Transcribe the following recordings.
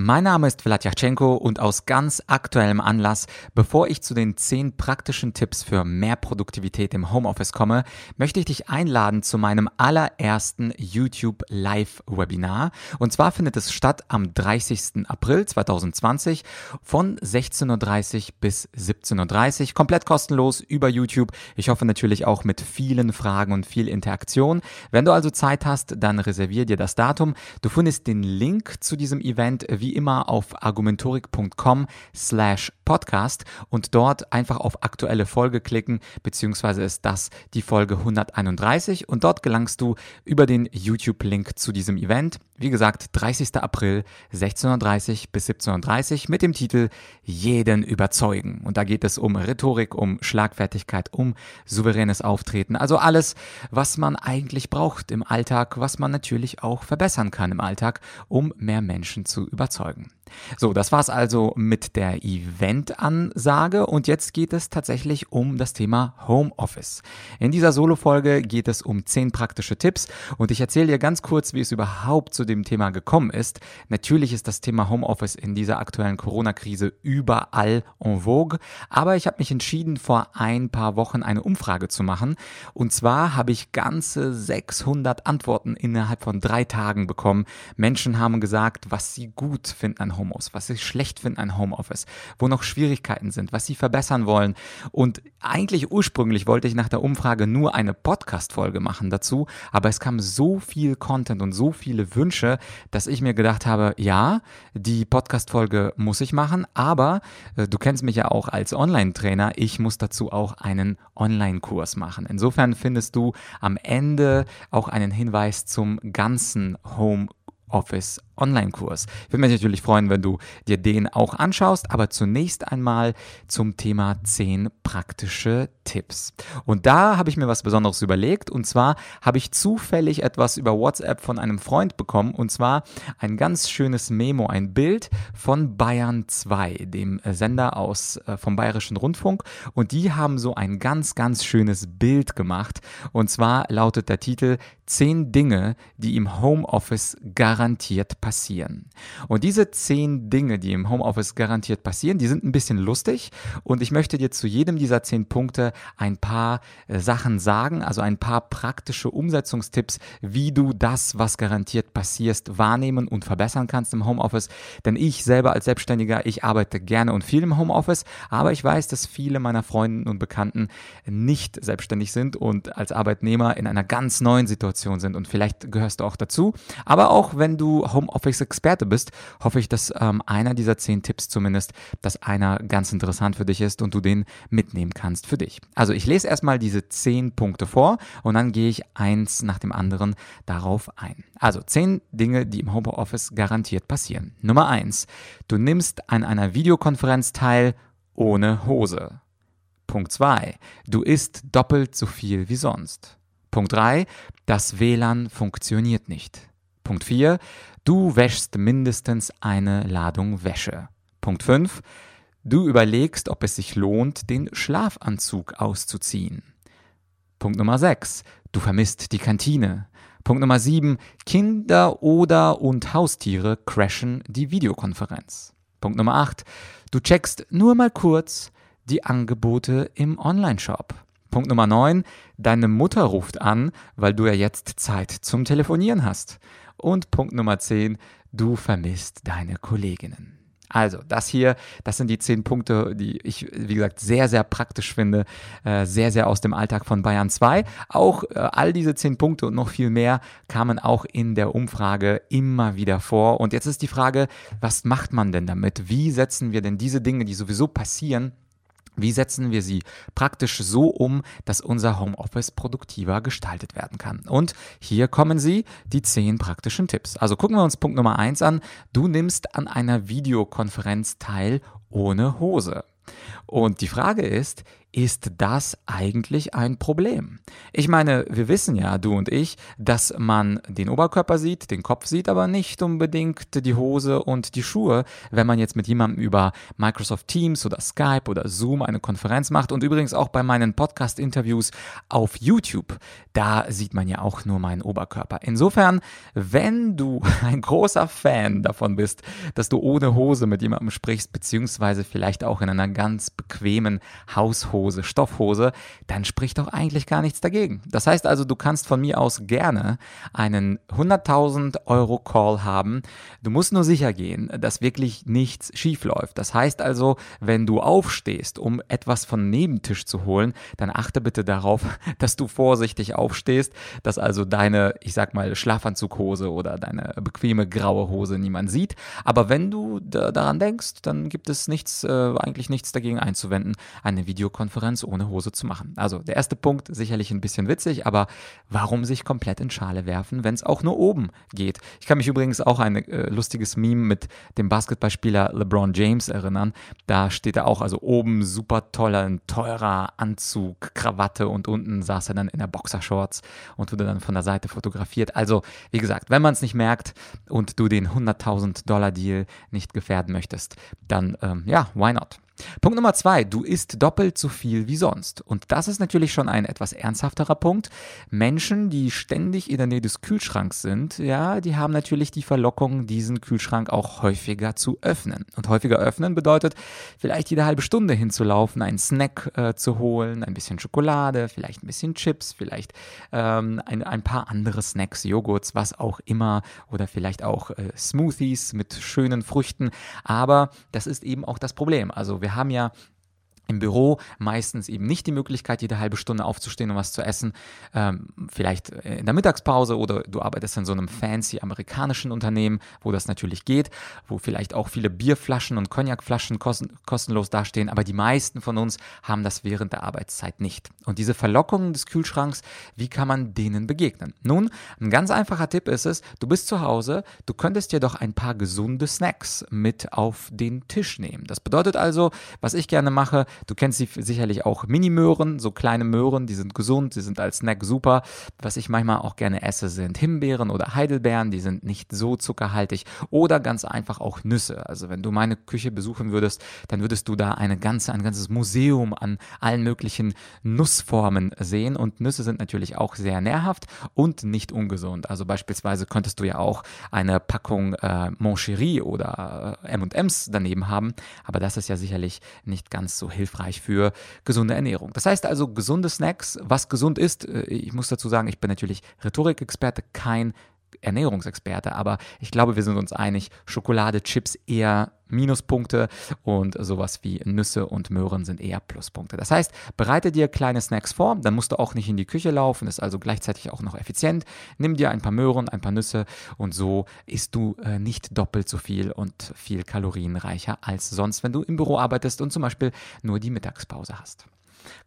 Mein Name ist Vladyachenko und aus ganz aktuellem Anlass, bevor ich zu den 10 praktischen Tipps für mehr Produktivität im Homeoffice komme, möchte ich dich einladen zu meinem allerersten YouTube Live Webinar. Und zwar findet es statt am 30. April 2020 von 16.30 Uhr bis 17.30 Uhr, komplett kostenlos über YouTube. Ich hoffe natürlich auch mit vielen Fragen und viel Interaktion. Wenn du also Zeit hast, dann reservier dir das Datum. Du findest den Link zu diesem Event wie wie immer auf argumentorik.com slash podcast und dort einfach auf aktuelle Folge klicken, beziehungsweise ist das die Folge 131 und dort gelangst du über den YouTube-Link zu diesem Event. Wie gesagt, 30. April 16.30 bis 17.30 mit dem Titel Jeden überzeugen. Und da geht es um Rhetorik, um Schlagfertigkeit, um souveränes Auftreten. Also alles, was man eigentlich braucht im Alltag, was man natürlich auch verbessern kann im Alltag, um mehr Menschen zu überzeugen. So, das war's also mit der Event-Ansage und jetzt geht es tatsächlich um das Thema Homeoffice. In dieser Solo-Folge geht es um zehn praktische Tipps und ich erzähle dir ganz kurz, wie es überhaupt zu dem Thema gekommen ist. Natürlich ist das Thema Homeoffice in dieser aktuellen Corona-Krise überall en vogue, aber ich habe mich entschieden, vor ein paar Wochen eine Umfrage zu machen und zwar habe ich ganze 600 Antworten innerhalb von drei Tagen bekommen. Menschen haben gesagt, was sie gut finden an Homeoffice, was sie schlecht finden an Homeoffice, wo noch Schwierigkeiten sind, was sie verbessern wollen. Und eigentlich ursprünglich wollte ich nach der Umfrage nur eine Podcast-Folge machen dazu, aber es kam so viel Content und so viele Wünsche, dass ich mir gedacht habe, ja, die Podcast-Folge muss ich machen, aber äh, du kennst mich ja auch als Online-Trainer, ich muss dazu auch einen Online-Kurs machen. Insofern findest du am Ende auch einen Hinweis zum ganzen Home Office Online-Kurs. Ich würde mich natürlich freuen, wenn du dir den auch anschaust, aber zunächst einmal zum Thema 10 praktische Tipps. Und da habe ich mir was Besonderes überlegt und zwar habe ich zufällig etwas über WhatsApp von einem Freund bekommen und zwar ein ganz schönes Memo, ein Bild von Bayern 2, dem Sender aus äh, vom Bayerischen Rundfunk und die haben so ein ganz ganz schönes Bild gemacht und zwar lautet der Titel 10 Dinge, die im Homeoffice garantiert passieren. Und diese 10 Dinge, die im Homeoffice garantiert passieren, die sind ein bisschen lustig und ich möchte dir zu jedem dieser 10 Punkte ein paar äh, Sachen sagen, also ein paar praktische Umsetzungstipps, wie du das, was garantiert passierst, wahrnehmen und verbessern kannst im Homeoffice. Denn ich selber als Selbstständiger, ich arbeite gerne und viel im Homeoffice, aber ich weiß, dass viele meiner Freunde und Bekannten nicht selbstständig sind und als Arbeitnehmer in einer ganz neuen Situation sind. Und vielleicht gehörst du auch dazu. Aber auch wenn du Homeoffice-Experte bist, hoffe ich, dass ähm, einer dieser zehn Tipps zumindest, dass einer ganz interessant für dich ist und du den mitnehmen kannst für dich. Also ich lese erstmal diese zehn Punkte vor und dann gehe ich eins nach dem anderen darauf ein. Also zehn Dinge, die im Homeoffice garantiert passieren. Nummer eins, du nimmst an einer Videokonferenz teil ohne Hose. Punkt 2. Du isst doppelt so viel wie sonst. Punkt 3. Das WLAN funktioniert nicht. Punkt 4. Du wäschst mindestens eine Ladung Wäsche. Punkt 5. Du überlegst, ob es sich lohnt, den Schlafanzug auszuziehen. Punkt Nummer 6. Du vermisst die Kantine. Punkt Nummer 7. Kinder oder und Haustiere crashen die Videokonferenz. Punkt Nummer 8. Du checkst nur mal kurz die Angebote im Onlineshop. Punkt Nummer 9, deine Mutter ruft an, weil du ja jetzt Zeit zum Telefonieren hast. Und Punkt Nummer 10, du vermisst deine Kolleginnen. Also, das hier, das sind die zehn Punkte, die ich, wie gesagt, sehr, sehr praktisch finde, äh, sehr, sehr aus dem Alltag von Bayern 2. Auch äh, all diese zehn Punkte und noch viel mehr kamen auch in der Umfrage immer wieder vor. Und jetzt ist die Frage, was macht man denn damit? Wie setzen wir denn diese Dinge, die sowieso passieren, wie setzen wir sie praktisch so um, dass unser Homeoffice produktiver gestaltet werden kann? Und hier kommen sie, die zehn praktischen Tipps. Also gucken wir uns Punkt Nummer eins an. Du nimmst an einer Videokonferenz teil ohne Hose. Und die Frage ist, ist das eigentlich ein Problem? Ich meine, wir wissen ja, du und ich, dass man den Oberkörper sieht, den Kopf sieht, aber nicht unbedingt die Hose und die Schuhe, wenn man jetzt mit jemandem über Microsoft Teams oder Skype oder Zoom eine Konferenz macht und übrigens auch bei meinen Podcast-Interviews auf YouTube, da sieht man ja auch nur meinen Oberkörper. Insofern, wenn du ein großer Fan davon bist, dass du ohne Hose mit jemandem sprichst, beziehungsweise vielleicht auch in einer ganz bequemen Haushose, Stoffhose, dann spricht doch eigentlich gar nichts dagegen. Das heißt also, du kannst von mir aus gerne einen 100.000 Euro Call haben. Du musst nur sicher gehen, dass wirklich nichts schief läuft. Das heißt also, wenn du aufstehst, um etwas von Nebentisch zu holen, dann achte bitte darauf, dass du vorsichtig aufstehst, dass also deine, ich sag mal, Schlafanzughose oder deine bequeme graue Hose niemand sieht. Aber wenn du daran denkst, dann gibt es nichts, äh, eigentlich nichts dagegen einzuwenden, eine Videokonferenz ohne Hose zu machen. Also der erste Punkt, sicherlich ein bisschen witzig, aber warum sich komplett in Schale werfen, wenn es auch nur oben geht? Ich kann mich übrigens auch ein äh, lustiges Meme mit dem Basketballspieler LeBron James erinnern. Da steht er auch, also oben super toller, ein teurer Anzug, Krawatte und unten saß er dann in der Boxershorts und wurde dann von der Seite fotografiert. Also, wie gesagt, wenn man es nicht merkt und du den 100.000 Dollar Deal nicht gefährden möchtest, dann ähm, ja, why not? Punkt Nummer zwei, du isst doppelt so viel wie sonst. Und das ist natürlich schon ein etwas ernsthafterer Punkt. Menschen, die ständig in der Nähe des Kühlschranks sind, ja, die haben natürlich die Verlockung, diesen Kühlschrank auch häufiger zu öffnen. Und häufiger öffnen bedeutet, vielleicht jede halbe Stunde hinzulaufen, einen Snack äh, zu holen, ein bisschen Schokolade, vielleicht ein bisschen Chips, vielleicht ähm, ein, ein paar andere Snacks, Joghurts, was auch immer, oder vielleicht auch äh, Smoothies mit schönen Früchten. Aber das ist eben auch das Problem. Also wir wir haben ja im Büro meistens eben nicht die Möglichkeit, jede halbe Stunde aufzustehen und was zu essen. Ähm, vielleicht in der Mittagspause oder du arbeitest in so einem fancy amerikanischen Unternehmen, wo das natürlich geht, wo vielleicht auch viele Bierflaschen und Cognacflaschen kosten, kostenlos dastehen, aber die meisten von uns haben das während der Arbeitszeit nicht. Und diese Verlockungen des Kühlschranks, wie kann man denen begegnen? Nun, ein ganz einfacher Tipp ist es, du bist zu Hause, du könntest dir doch ein paar gesunde Snacks mit auf den Tisch nehmen. Das bedeutet also, was ich gerne mache, Du kennst sie sicherlich auch Mini-Möhren, so kleine Möhren, die sind gesund, die sind als Snack super. Was ich manchmal auch gerne esse, sind Himbeeren oder Heidelbeeren, die sind nicht so zuckerhaltig. Oder ganz einfach auch Nüsse. Also wenn du meine Küche besuchen würdest, dann würdest du da eine ganze, ein ganzes Museum an allen möglichen Nussformen sehen. Und Nüsse sind natürlich auch sehr nährhaft und nicht ungesund. Also beispielsweise könntest du ja auch eine Packung äh, Moncherie oder äh, M&M's daneben haben. Aber das ist ja sicherlich nicht ganz so hilfreich hilfreich für gesunde Ernährung. Das heißt also, gesunde Snacks, was gesund ist, äh, ich muss dazu sagen, ich bin natürlich Rhetorikexperte, kein Ernährungsexperte, aber ich glaube, wir sind uns einig, Schokolade, Chips eher Minuspunkte und sowas wie Nüsse und Möhren sind eher Pluspunkte. Das heißt, bereite dir kleine Snacks vor, dann musst du auch nicht in die Küche laufen, ist also gleichzeitig auch noch effizient. Nimm dir ein paar Möhren, ein paar Nüsse und so isst du äh, nicht doppelt so viel und viel kalorienreicher als sonst, wenn du im Büro arbeitest und zum Beispiel nur die Mittagspause hast.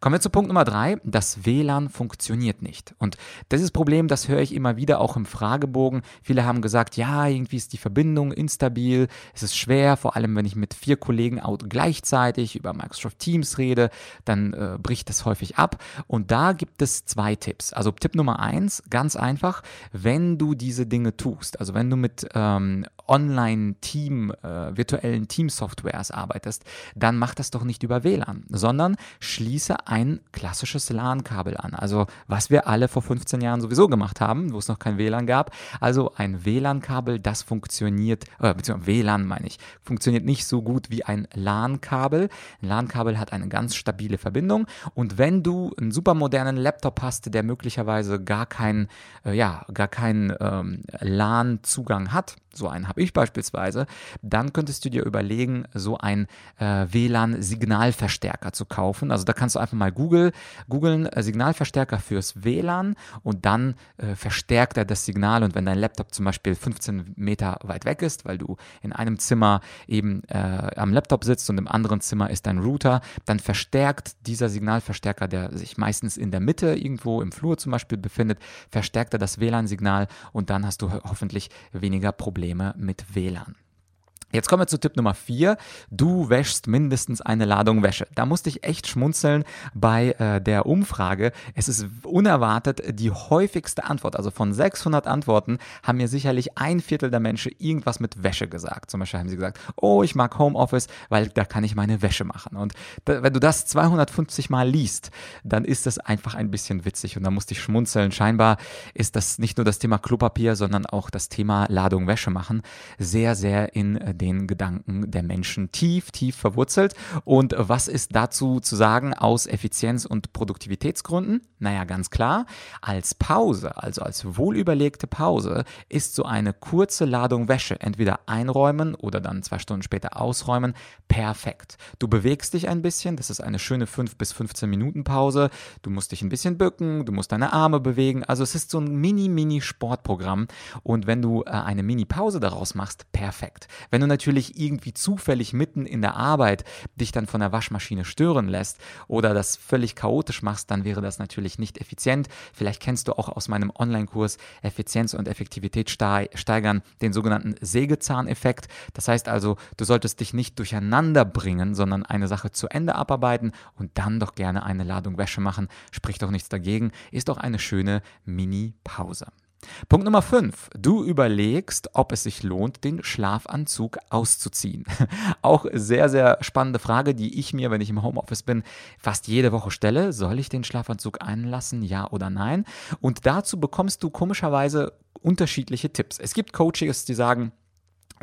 Kommen wir zu Punkt Nummer drei. Das WLAN funktioniert nicht. Und dieses Problem, das höre ich immer wieder auch im Fragebogen. Viele haben gesagt, ja, irgendwie ist die Verbindung instabil. Es ist schwer, vor allem wenn ich mit vier Kollegen gleichzeitig über Microsoft Teams rede, dann äh, bricht das häufig ab. Und da gibt es zwei Tipps. Also Tipp Nummer eins, ganz einfach, wenn du diese Dinge tust, also wenn du mit ähm, Online-Team, äh, virtuellen Team-Softwares arbeitest, dann mach das doch nicht über WLAN, sondern schließe ein klassisches LAN-Kabel an. Also was wir alle vor 15 Jahren sowieso gemacht haben, wo es noch kein WLAN gab. Also ein WLAN-Kabel, das funktioniert, äh, beziehungsweise WLAN meine ich, funktioniert nicht so gut wie ein LAN-Kabel. Ein LAN-Kabel hat eine ganz stabile Verbindung und wenn du einen super modernen Laptop hast, der möglicherweise gar keinen, äh, ja, gar keinen ähm, LAN-Zugang hat, so einen habe ich beispielsweise, dann könntest du dir überlegen, so ein äh, WLAN-Signalverstärker zu kaufen. Also da kannst du einfach mal Google, googeln äh, Signalverstärker fürs WLAN und dann äh, verstärkt er das Signal und wenn dein Laptop zum Beispiel 15 Meter weit weg ist, weil du in einem Zimmer eben äh, am Laptop sitzt und im anderen Zimmer ist dein Router, dann verstärkt dieser Signalverstärker, der sich meistens in der Mitte irgendwo im Flur zum Beispiel befindet, verstärkt er das WLAN-Signal und dann hast du hoffentlich weniger Probleme mit WLAN. Jetzt kommen wir zu Tipp Nummer 4. Du wäschst mindestens eine Ladung Wäsche. Da musste ich echt schmunzeln bei äh, der Umfrage. Es ist unerwartet die häufigste Antwort. Also von 600 Antworten haben mir sicherlich ein Viertel der Menschen irgendwas mit Wäsche gesagt. Zum Beispiel haben sie gesagt, oh, ich mag Homeoffice, weil da kann ich meine Wäsche machen. Und da, wenn du das 250 Mal liest, dann ist das einfach ein bisschen witzig und da musste ich schmunzeln. Scheinbar ist das nicht nur das Thema Klopapier, sondern auch das Thema Ladung Wäsche machen sehr, sehr in äh, den Gedanken der Menschen tief, tief verwurzelt. Und was ist dazu zu sagen aus Effizienz- und Produktivitätsgründen? Naja, ganz klar, als Pause, also als wohlüberlegte Pause, ist so eine kurze Ladung Wäsche entweder einräumen oder dann zwei Stunden später ausräumen perfekt. Du bewegst dich ein bisschen, das ist eine schöne 5 bis 15 Minuten Pause. Du musst dich ein bisschen bücken, du musst deine Arme bewegen. Also es ist so ein Mini-Mini-Sportprogramm. Und wenn du äh, eine Mini-Pause daraus machst, perfekt. Wenn du natürlich irgendwie zufällig mitten in der Arbeit dich dann von der Waschmaschine stören lässt oder das völlig chaotisch machst, dann wäre das natürlich nicht effizient. Vielleicht kennst du auch aus meinem Online-Kurs Effizienz und Effektivität steigern den sogenannten Sägezahneffekt. Das heißt also, du solltest dich nicht durcheinander bringen, sondern eine Sache zu Ende abarbeiten und dann doch gerne eine Ladung Wäsche machen. Spricht doch nichts dagegen. Ist doch eine schöne Mini-Pause. Punkt Nummer 5. Du überlegst, ob es sich lohnt, den Schlafanzug auszuziehen. Auch sehr, sehr spannende Frage, die ich mir, wenn ich im Homeoffice bin, fast jede Woche stelle. Soll ich den Schlafanzug einlassen, ja oder nein? Und dazu bekommst du komischerweise unterschiedliche Tipps. Es gibt Coaches, die sagen,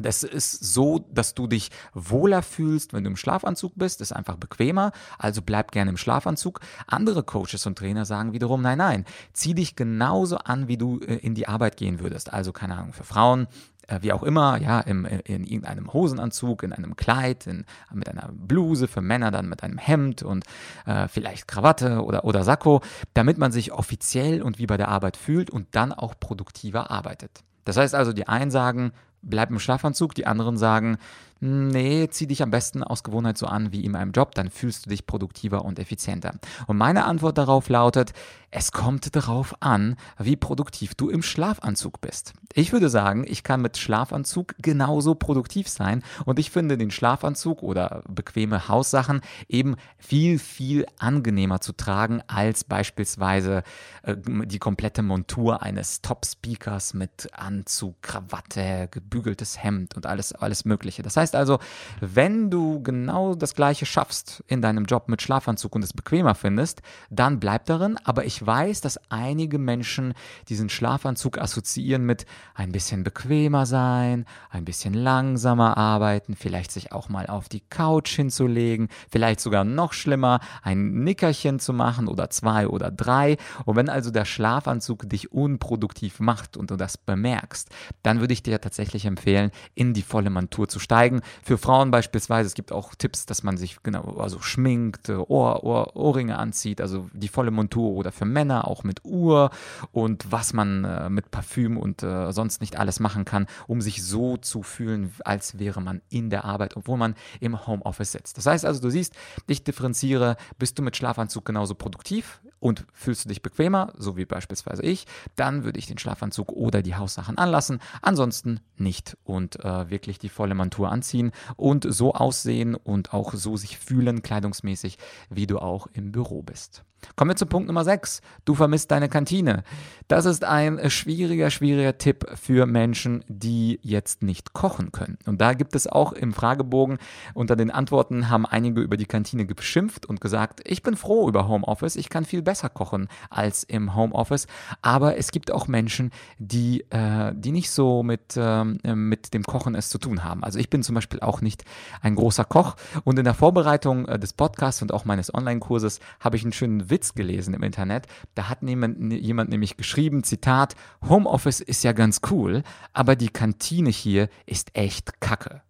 das ist so, dass du dich wohler fühlst, wenn du im Schlafanzug bist, ist einfach bequemer, also bleib gerne im Schlafanzug. Andere Coaches und Trainer sagen wiederum, nein, nein, zieh dich genauso an, wie du äh, in die Arbeit gehen würdest. Also keine Ahnung, für Frauen, äh, wie auch immer, ja, im, äh, in irgendeinem Hosenanzug, in einem Kleid, in, mit einer Bluse, für Männer dann mit einem Hemd und äh, vielleicht Krawatte oder, oder Sakko, damit man sich offiziell und wie bei der Arbeit fühlt und dann auch produktiver arbeitet. Das heißt also, die einen sagen, bleib im Schlafanzug, die anderen sagen, nee, zieh dich am besten aus Gewohnheit so an wie in einem Job, dann fühlst du dich produktiver und effizienter. Und meine Antwort darauf lautet, es kommt darauf an, wie produktiv du im Schlafanzug bist. Ich würde sagen, ich kann mit Schlafanzug genauso produktiv sein und ich finde den Schlafanzug oder bequeme Haussachen eben viel, viel angenehmer zu tragen als beispielsweise äh, die komplette Montur eines Top-Speakers mit Anzug, Krawatte, gebügeltes Hemd und alles, alles Mögliche. Das heißt, heißt also, wenn du genau das Gleiche schaffst in deinem Job mit Schlafanzug und es bequemer findest, dann bleib darin. Aber ich weiß, dass einige Menschen diesen Schlafanzug assoziieren mit ein bisschen bequemer sein, ein bisschen langsamer arbeiten, vielleicht sich auch mal auf die Couch hinzulegen, vielleicht sogar noch schlimmer, ein Nickerchen zu machen oder zwei oder drei. Und wenn also der Schlafanzug dich unproduktiv macht und du das bemerkst, dann würde ich dir tatsächlich empfehlen, in die volle Montur zu steigen für Frauen beispielsweise, es gibt auch Tipps, dass man sich genau, also schminkt, Ohr, Ohr, Ohrringe anzieht, also die volle Montur oder für Männer auch mit Uhr und was man äh, mit Parfüm und äh, sonst nicht alles machen kann, um sich so zu fühlen, als wäre man in der Arbeit, obwohl man im Homeoffice sitzt. Das heißt also, du siehst, ich differenziere, bist du mit Schlafanzug genauso produktiv und fühlst du dich bequemer, so wie beispielsweise ich, dann würde ich den Schlafanzug oder die Haussachen anlassen, ansonsten nicht und äh, wirklich die volle Montur anziehen anziehen und so aussehen und auch so sich fühlen, kleidungsmäßig, wie du auch im Büro bist. Kommen wir zu Punkt Nummer 6. Du vermisst deine Kantine. Das ist ein schwieriger, schwieriger Tipp für Menschen, die jetzt nicht kochen können. Und da gibt es auch im Fragebogen unter den Antworten haben einige über die Kantine geschimpft und gesagt, ich bin froh über Homeoffice, ich kann viel besser kochen als im Homeoffice. Aber es gibt auch Menschen, die, äh, die nicht so mit, äh, mit dem Kochen es zu tun haben. Also ich bin zum Beispiel auch nicht ein großer Koch. Und in der Vorbereitung äh, des Podcasts und auch meines Online-Kurses habe ich einen schönen Witz gelesen im Internet. Da hat jemand, jemand nämlich geschrieben, Zitat, Homeoffice ist ja ganz cool, aber die Kantine hier ist echt kacke.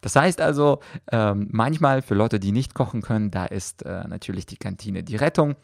Das heißt also, ähm, manchmal für Leute, die nicht kochen können, da ist äh, natürlich die Kantine die Rettung.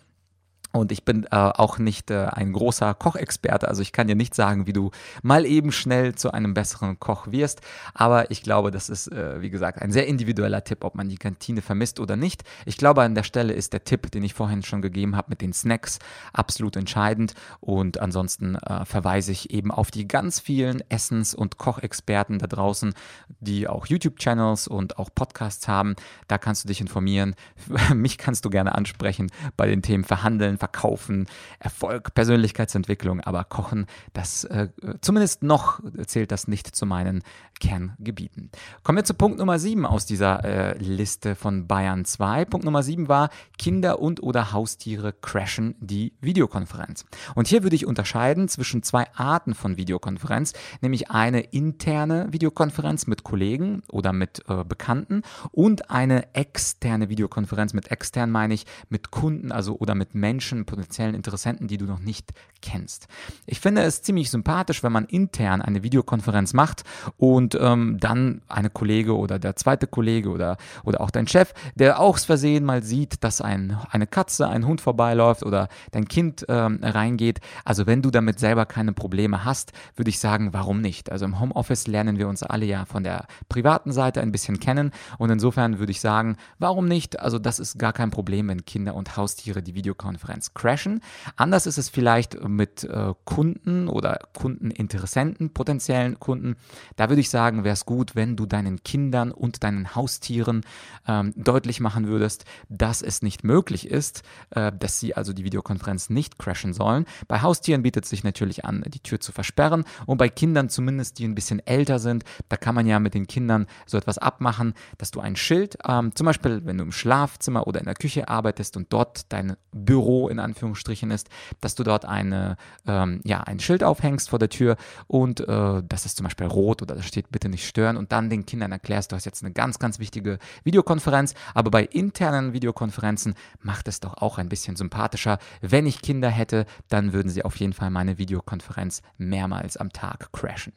Und ich bin äh, auch nicht äh, ein großer Kochexperte, also ich kann dir nicht sagen, wie du mal eben schnell zu einem besseren Koch wirst. Aber ich glaube, das ist, äh, wie gesagt, ein sehr individueller Tipp, ob man die Kantine vermisst oder nicht. Ich glaube, an der Stelle ist der Tipp, den ich vorhin schon gegeben habe mit den Snacks, absolut entscheidend. Und ansonsten äh, verweise ich eben auf die ganz vielen Essens- und Kochexperten da draußen, die auch YouTube-Channels und auch Podcasts haben. Da kannst du dich informieren. Mich kannst du gerne ansprechen bei den Themen Verhandeln, Verkaufen, Erfolg, Persönlichkeitsentwicklung, aber Kochen, das äh, zumindest noch zählt das nicht zu meinen Kerngebieten. Kommen wir zu Punkt Nummer 7 aus dieser äh, Liste von Bayern 2. Punkt Nummer 7 war, Kinder und oder Haustiere crashen die Videokonferenz. Und hier würde ich unterscheiden zwischen zwei Arten von Videokonferenz, nämlich eine interne Videokonferenz mit Kollegen oder mit äh, Bekannten und eine externe Videokonferenz. Mit extern meine ich mit Kunden, also oder mit Menschen, potenziellen Interessenten, die du noch nicht kennst. Ich finde es ziemlich sympathisch, wenn man intern eine Videokonferenz macht und ähm, dann eine Kollege oder der zweite Kollege oder, oder auch dein Chef, der auch Versehen mal sieht, dass ein, eine Katze, ein Hund vorbeiläuft oder dein Kind ähm, reingeht. Also wenn du damit selber keine Probleme hast, würde ich sagen, warum nicht? Also im Homeoffice lernen wir uns alle ja von der privaten Seite ein bisschen kennen und insofern würde ich sagen, warum nicht? Also das ist gar kein Problem, wenn Kinder und Haustiere die Videokonferenz crashen. Anders ist es vielleicht mit äh, Kunden oder Kundeninteressenten, potenziellen Kunden. Da würde ich sagen, wäre es gut, wenn du deinen Kindern und deinen Haustieren ähm, deutlich machen würdest, dass es nicht möglich ist, äh, dass sie also die Videokonferenz nicht crashen sollen. Bei Haustieren bietet es sich natürlich an, die Tür zu versperren und bei Kindern zumindest, die ein bisschen älter sind, da kann man ja mit den Kindern so etwas abmachen, dass du ein Schild, ähm, zum Beispiel wenn du im Schlafzimmer oder in der Küche arbeitest und dort dein Büro in Anführungsstrichen ist, dass du dort eine, ähm, ja, ein Schild aufhängst vor der Tür und äh, das ist zum Beispiel rot oder da steht bitte nicht stören und dann den Kindern erklärst, du hast jetzt eine ganz, ganz wichtige Videokonferenz, aber bei internen Videokonferenzen macht es doch auch ein bisschen sympathischer. Wenn ich Kinder hätte, dann würden sie auf jeden Fall meine Videokonferenz mehrmals am Tag crashen.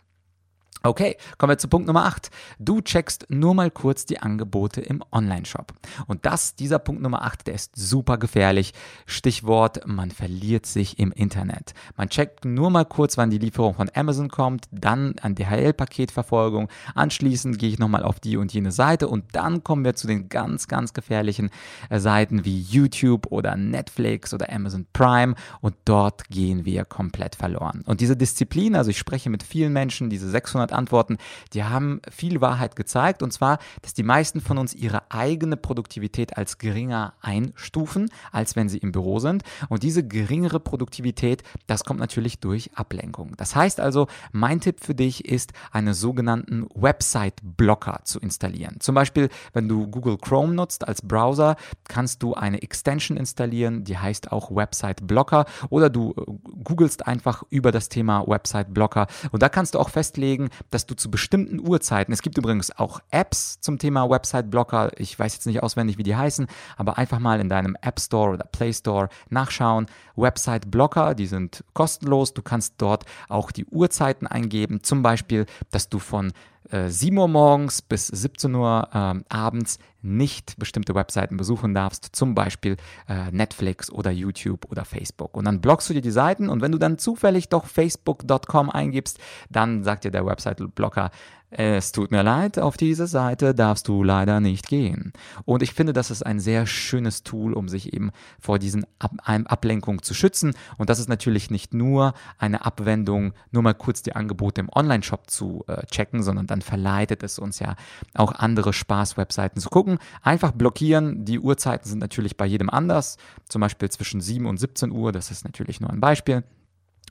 Okay, kommen wir zu Punkt Nummer 8. Du checkst nur mal kurz die Angebote im Online-Shop. Und das, dieser Punkt Nummer 8, der ist super gefährlich. Stichwort, man verliert sich im Internet. Man checkt nur mal kurz, wann die Lieferung von Amazon kommt, dann an DHL-Paketverfolgung. Anschließend gehe ich nochmal auf die und jene Seite und dann kommen wir zu den ganz, ganz gefährlichen äh, Seiten wie YouTube oder Netflix oder Amazon Prime und dort gehen wir komplett verloren. Und diese Disziplin, also ich spreche mit vielen Menschen, diese 600 500 Antworten, die haben viel Wahrheit gezeigt. Und zwar, dass die meisten von uns ihre eigene Produktivität als geringer einstufen, als wenn sie im Büro sind. Und diese geringere Produktivität, das kommt natürlich durch Ablenkung. Das heißt also, mein Tipp für dich ist, einen sogenannten Website-Blocker zu installieren. Zum Beispiel, wenn du Google Chrome nutzt als Browser, kannst du eine Extension installieren, die heißt auch Website-Blocker oder du äh, googelst einfach über das Thema Website-Blocker und da kannst du auch festlegen, dass du zu bestimmten Uhrzeiten, es gibt übrigens auch Apps zum Thema Website-Blocker, ich weiß jetzt nicht auswendig, wie die heißen, aber einfach mal in deinem App Store oder Play Store nachschauen. Website-Blocker, die sind kostenlos, du kannst dort auch die Uhrzeiten eingeben, zum Beispiel, dass du von 7 äh, Uhr morgens bis 17 Uhr äh, abends nicht bestimmte Webseiten besuchen darfst, zum Beispiel äh, Netflix oder YouTube oder Facebook. Und dann blockst du dir die Seiten und wenn du dann zufällig doch facebook.com eingibst, dann sagt dir der Website-Blocker, es tut mir leid, auf diese Seite darfst du leider nicht gehen. Und ich finde, das ist ein sehr schönes Tool, um sich eben vor diesen Ab Ablenkungen zu schützen. Und das ist natürlich nicht nur eine Abwendung, nur mal kurz die Angebote im Online-Shop zu äh, checken, sondern dann verleitet es uns ja auch andere Spaß-Webseiten zu gucken. Einfach blockieren. Die Uhrzeiten sind natürlich bei jedem anders. Zum Beispiel zwischen 7 und 17 Uhr. Das ist natürlich nur ein Beispiel.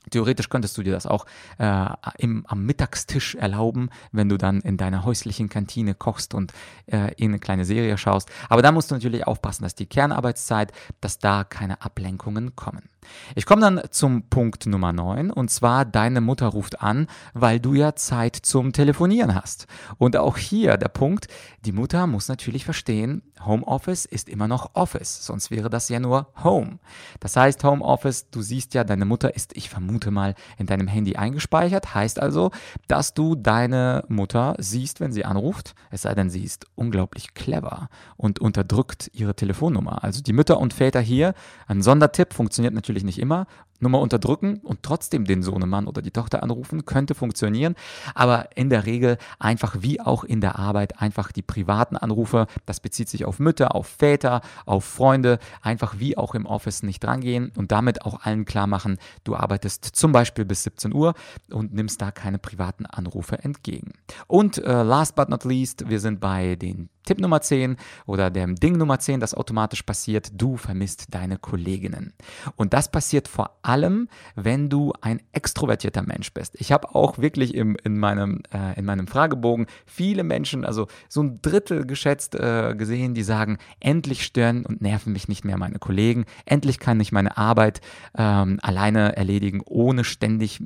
Theoretisch könntest du dir das auch äh, im, am Mittagstisch erlauben, wenn du dann in deiner häuslichen Kantine kochst und äh, in eine kleine Serie schaust. Aber da musst du natürlich aufpassen, dass die Kernarbeitszeit, dass da keine Ablenkungen kommen. Ich komme dann zum Punkt Nummer 9 und zwar deine Mutter ruft an, weil du ja Zeit zum Telefonieren hast. Und auch hier der Punkt, die Mutter muss natürlich verstehen, Homeoffice ist immer noch Office, sonst wäre das ja nur Home. Das heißt Homeoffice, du siehst ja, deine Mutter ist, ich vermute, Minute mal in deinem Handy eingespeichert. Heißt also, dass du deine Mutter siehst, wenn sie anruft. Es sei denn, sie ist unglaublich clever und unterdrückt ihre Telefonnummer. Also die Mütter und Väter hier, ein Sondertipp, funktioniert natürlich nicht immer. Nummer unterdrücken und trotzdem den Sohnemann oder die Tochter anrufen, könnte funktionieren. Aber in der Regel einfach wie auch in der Arbeit einfach die privaten Anrufe, das bezieht sich auf Mütter, auf Väter, auf Freunde, einfach wie auch im Office nicht drangehen und damit auch allen klar machen, du arbeitest zum Beispiel bis 17 Uhr und nimmst da keine privaten Anrufe entgegen. Und äh, last but not least, wir sind bei den Tipp Nummer 10 oder dem Ding Nummer 10, das automatisch passiert, du vermisst deine Kolleginnen. Und das passiert vor allem, wenn du ein extrovertierter Mensch bist. Ich habe auch wirklich im, in, meinem, äh, in meinem Fragebogen viele Menschen, also so ein Drittel geschätzt äh, gesehen, die sagen, endlich stören und nerven mich nicht mehr meine Kollegen, endlich kann ich meine Arbeit ähm, alleine erledigen, ohne ständig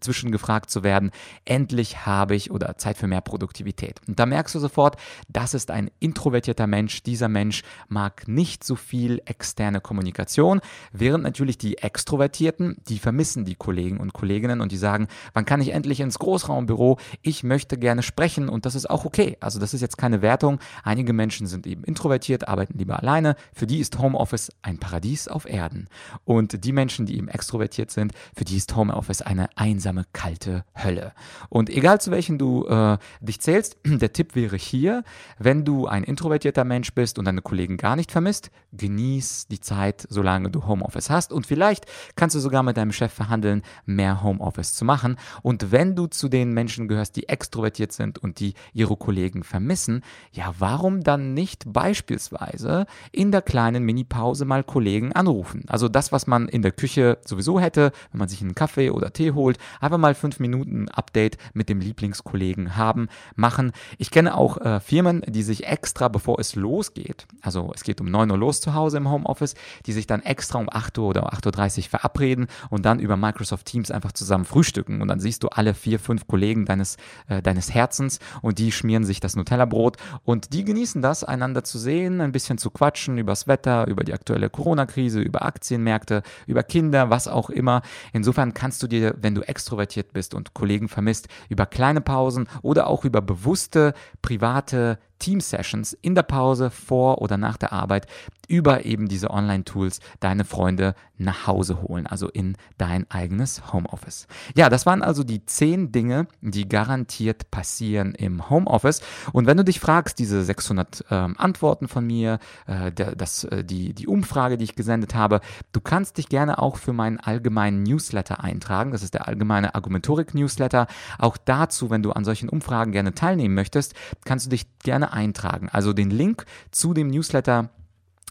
zwischengefragt zu werden, endlich habe ich oder Zeit für mehr Produktivität. Und da merkst du sofort, das ist ein ein introvertierter Mensch. Dieser Mensch mag nicht so viel externe Kommunikation, während natürlich die Extrovertierten, die vermissen die Kollegen und Kolleginnen und die sagen, wann kann ich endlich ins Großraumbüro? Ich möchte gerne sprechen und das ist auch okay. Also das ist jetzt keine Wertung. Einige Menschen sind eben introvertiert, arbeiten lieber alleine. Für die ist Homeoffice ein Paradies auf Erden. Und die Menschen, die eben extrovertiert sind, für die ist Homeoffice eine einsame, kalte Hölle. Und egal zu welchen du äh, dich zählst, der Tipp wäre hier, wenn du ein introvertierter Mensch bist und deine Kollegen gar nicht vermisst, genieß die Zeit, solange du Homeoffice hast und vielleicht kannst du sogar mit deinem Chef verhandeln, mehr Homeoffice zu machen. Und wenn du zu den Menschen gehörst, die extrovertiert sind und die ihre Kollegen vermissen, ja, warum dann nicht beispielsweise in der kleinen Mini-Pause mal Kollegen anrufen? Also das, was man in der Küche sowieso hätte, wenn man sich einen Kaffee oder Tee holt, einfach mal fünf Minuten Update mit dem Lieblingskollegen haben, machen. Ich kenne auch äh, Firmen, die sich sich extra, bevor es losgeht, also es geht um 9 Uhr los zu Hause im Homeoffice, die sich dann extra um 8 Uhr oder 8.30 Uhr verabreden und dann über Microsoft Teams einfach zusammen frühstücken. Und dann siehst du alle vier, fünf Kollegen deines, äh, deines Herzens und die schmieren sich das Nutella-Brot und die genießen das, einander zu sehen, ein bisschen zu quatschen übers Wetter, über die aktuelle Corona-Krise, über Aktienmärkte, über Kinder, was auch immer. Insofern kannst du dir, wenn du extrovertiert bist und Kollegen vermisst, über kleine Pausen oder auch über bewusste private Team-Sessions in der Pause, vor oder nach der Arbeit über eben diese Online-Tools deine Freunde nach Hause holen, also in dein eigenes Homeoffice. Ja, das waren also die zehn Dinge, die garantiert passieren im Homeoffice. Und wenn du dich fragst, diese 600 ähm, Antworten von mir, äh, das, äh, die, die Umfrage, die ich gesendet habe, du kannst dich gerne auch für meinen allgemeinen Newsletter eintragen. Das ist der allgemeine Argumentorik-Newsletter. Auch dazu, wenn du an solchen Umfragen gerne teilnehmen möchtest, kannst du dich gerne eintragen. Also den Link zu dem Newsletter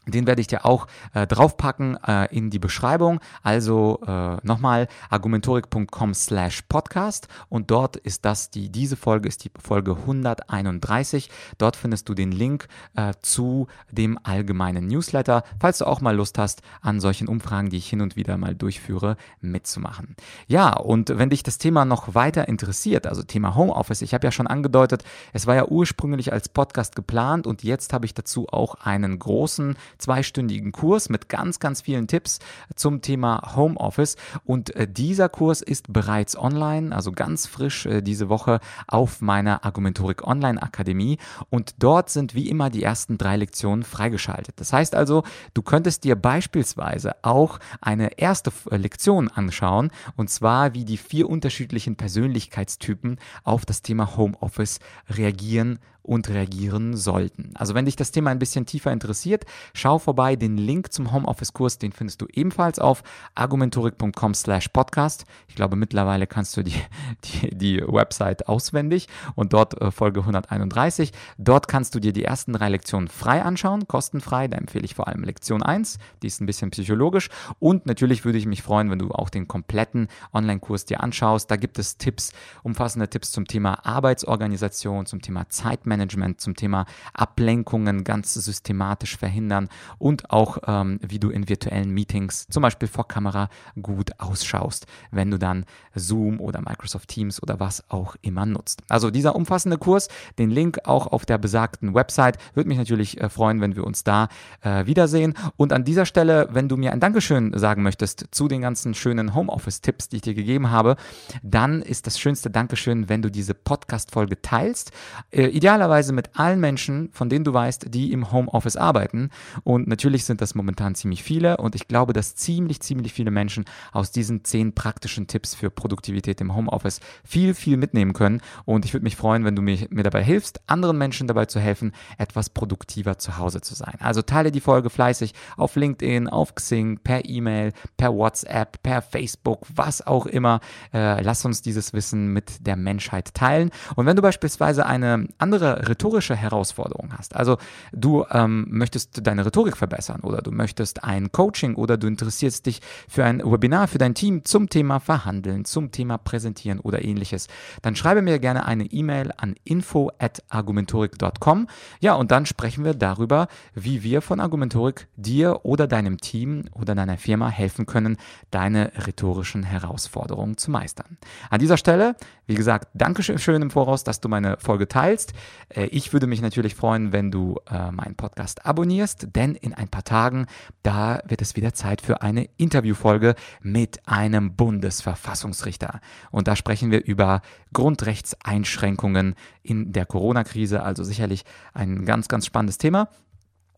den werde ich dir auch äh, draufpacken äh, in die Beschreibung. Also äh, nochmal argumentorik.com slash podcast und dort ist das die, diese Folge ist die Folge 131. Dort findest du den Link äh, zu dem allgemeinen Newsletter, falls du auch mal Lust hast, an solchen Umfragen, die ich hin und wieder mal durchführe, mitzumachen. Ja, und wenn dich das Thema noch weiter interessiert, also Thema Homeoffice, ich habe ja schon angedeutet, es war ja ursprünglich als Podcast geplant und jetzt habe ich dazu auch einen großen zweistündigen Kurs mit ganz, ganz vielen Tipps zum Thema Homeoffice. Und äh, dieser Kurs ist bereits online, also ganz frisch äh, diese Woche auf meiner Argumentorik Online Akademie. Und dort sind wie immer die ersten drei Lektionen freigeschaltet. Das heißt also, du könntest dir beispielsweise auch eine erste äh, Lektion anschauen, und zwar wie die vier unterschiedlichen Persönlichkeitstypen auf das Thema Homeoffice reagieren und reagieren sollten. Also wenn dich das Thema ein bisschen tiefer interessiert, schau vorbei. Den Link zum Homeoffice-Kurs, den findest du ebenfalls auf argumentorik.com slash podcast. Ich glaube, mittlerweile kannst du die, die, die Website auswendig und dort äh, Folge 131. Dort kannst du dir die ersten drei Lektionen frei anschauen, kostenfrei. Da empfehle ich vor allem Lektion 1, die ist ein bisschen psychologisch. Und natürlich würde ich mich freuen, wenn du auch den kompletten Online-Kurs dir anschaust. Da gibt es Tipps, umfassende Tipps zum Thema Arbeitsorganisation, zum Thema Zeitmanagement Zeitmanagement, zum Thema Ablenkungen ganz systematisch verhindern und auch, ähm, wie du in virtuellen Meetings, zum Beispiel vor Kamera, gut ausschaust, wenn du dann Zoom oder Microsoft Teams oder was auch immer nutzt. Also dieser umfassende Kurs, den Link auch auf der besagten Website, würde mich natürlich äh, freuen, wenn wir uns da äh, wiedersehen. Und an dieser Stelle, wenn du mir ein Dankeschön sagen möchtest zu den ganzen schönen Homeoffice-Tipps, die ich dir gegeben habe, dann ist das schönste Dankeschön, wenn du diese Podcast-Folge teilst. Äh, idealerweise mit allen Menschen, von denen du weißt, die im Homeoffice arbeiten. Und natürlich sind das momentan ziemlich viele. Und ich glaube, dass ziemlich, ziemlich viele Menschen aus diesen zehn praktischen Tipps für Produktivität im Homeoffice viel, viel mitnehmen können. Und ich würde mich freuen, wenn du mir, mir dabei hilfst, anderen Menschen dabei zu helfen, etwas produktiver zu Hause zu sein. Also teile die Folge fleißig auf LinkedIn, auf Xing, per E-Mail, per WhatsApp, per Facebook, was auch immer. Äh, lass uns dieses Wissen mit der Menschheit teilen. Und wenn du beispielsweise eine andere rhetorische Herausforderung hast, also du ähm, möchtest deine Rhetorik verbessern oder du möchtest ein Coaching oder du interessierst dich für ein Webinar für dein Team zum Thema Verhandeln, zum Thema Präsentieren oder ähnliches, dann schreibe mir gerne eine E-Mail an info@argumentorik.com. Ja, und dann sprechen wir darüber, wie wir von Argumentorik dir oder deinem Team oder deiner Firma helfen können, deine rhetorischen Herausforderungen zu meistern. An dieser Stelle, wie gesagt, danke schön im Voraus, dass du meine Folge teilst. Äh, ich würde mich natürlich freuen, wenn du äh, meinen Podcast abonnierst, denn in ein paar Tagen, da wird es wieder Zeit für eine Interviewfolge mit einem Bundesverfassungsrichter. Und da sprechen wir über Grundrechtseinschränkungen in der Corona-Krise, also sicherlich ein ganz, ganz spannendes Thema.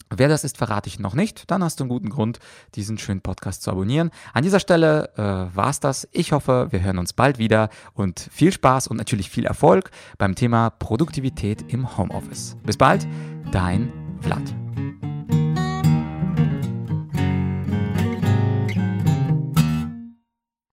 Wer das ist, verrate ich noch nicht. Dann hast du einen guten Grund, diesen schönen Podcast zu abonnieren. An dieser Stelle äh, war es das. Ich hoffe, wir hören uns bald wieder und viel Spaß und natürlich viel Erfolg beim Thema Produktivität im Homeoffice. Bis bald, dein Vlad.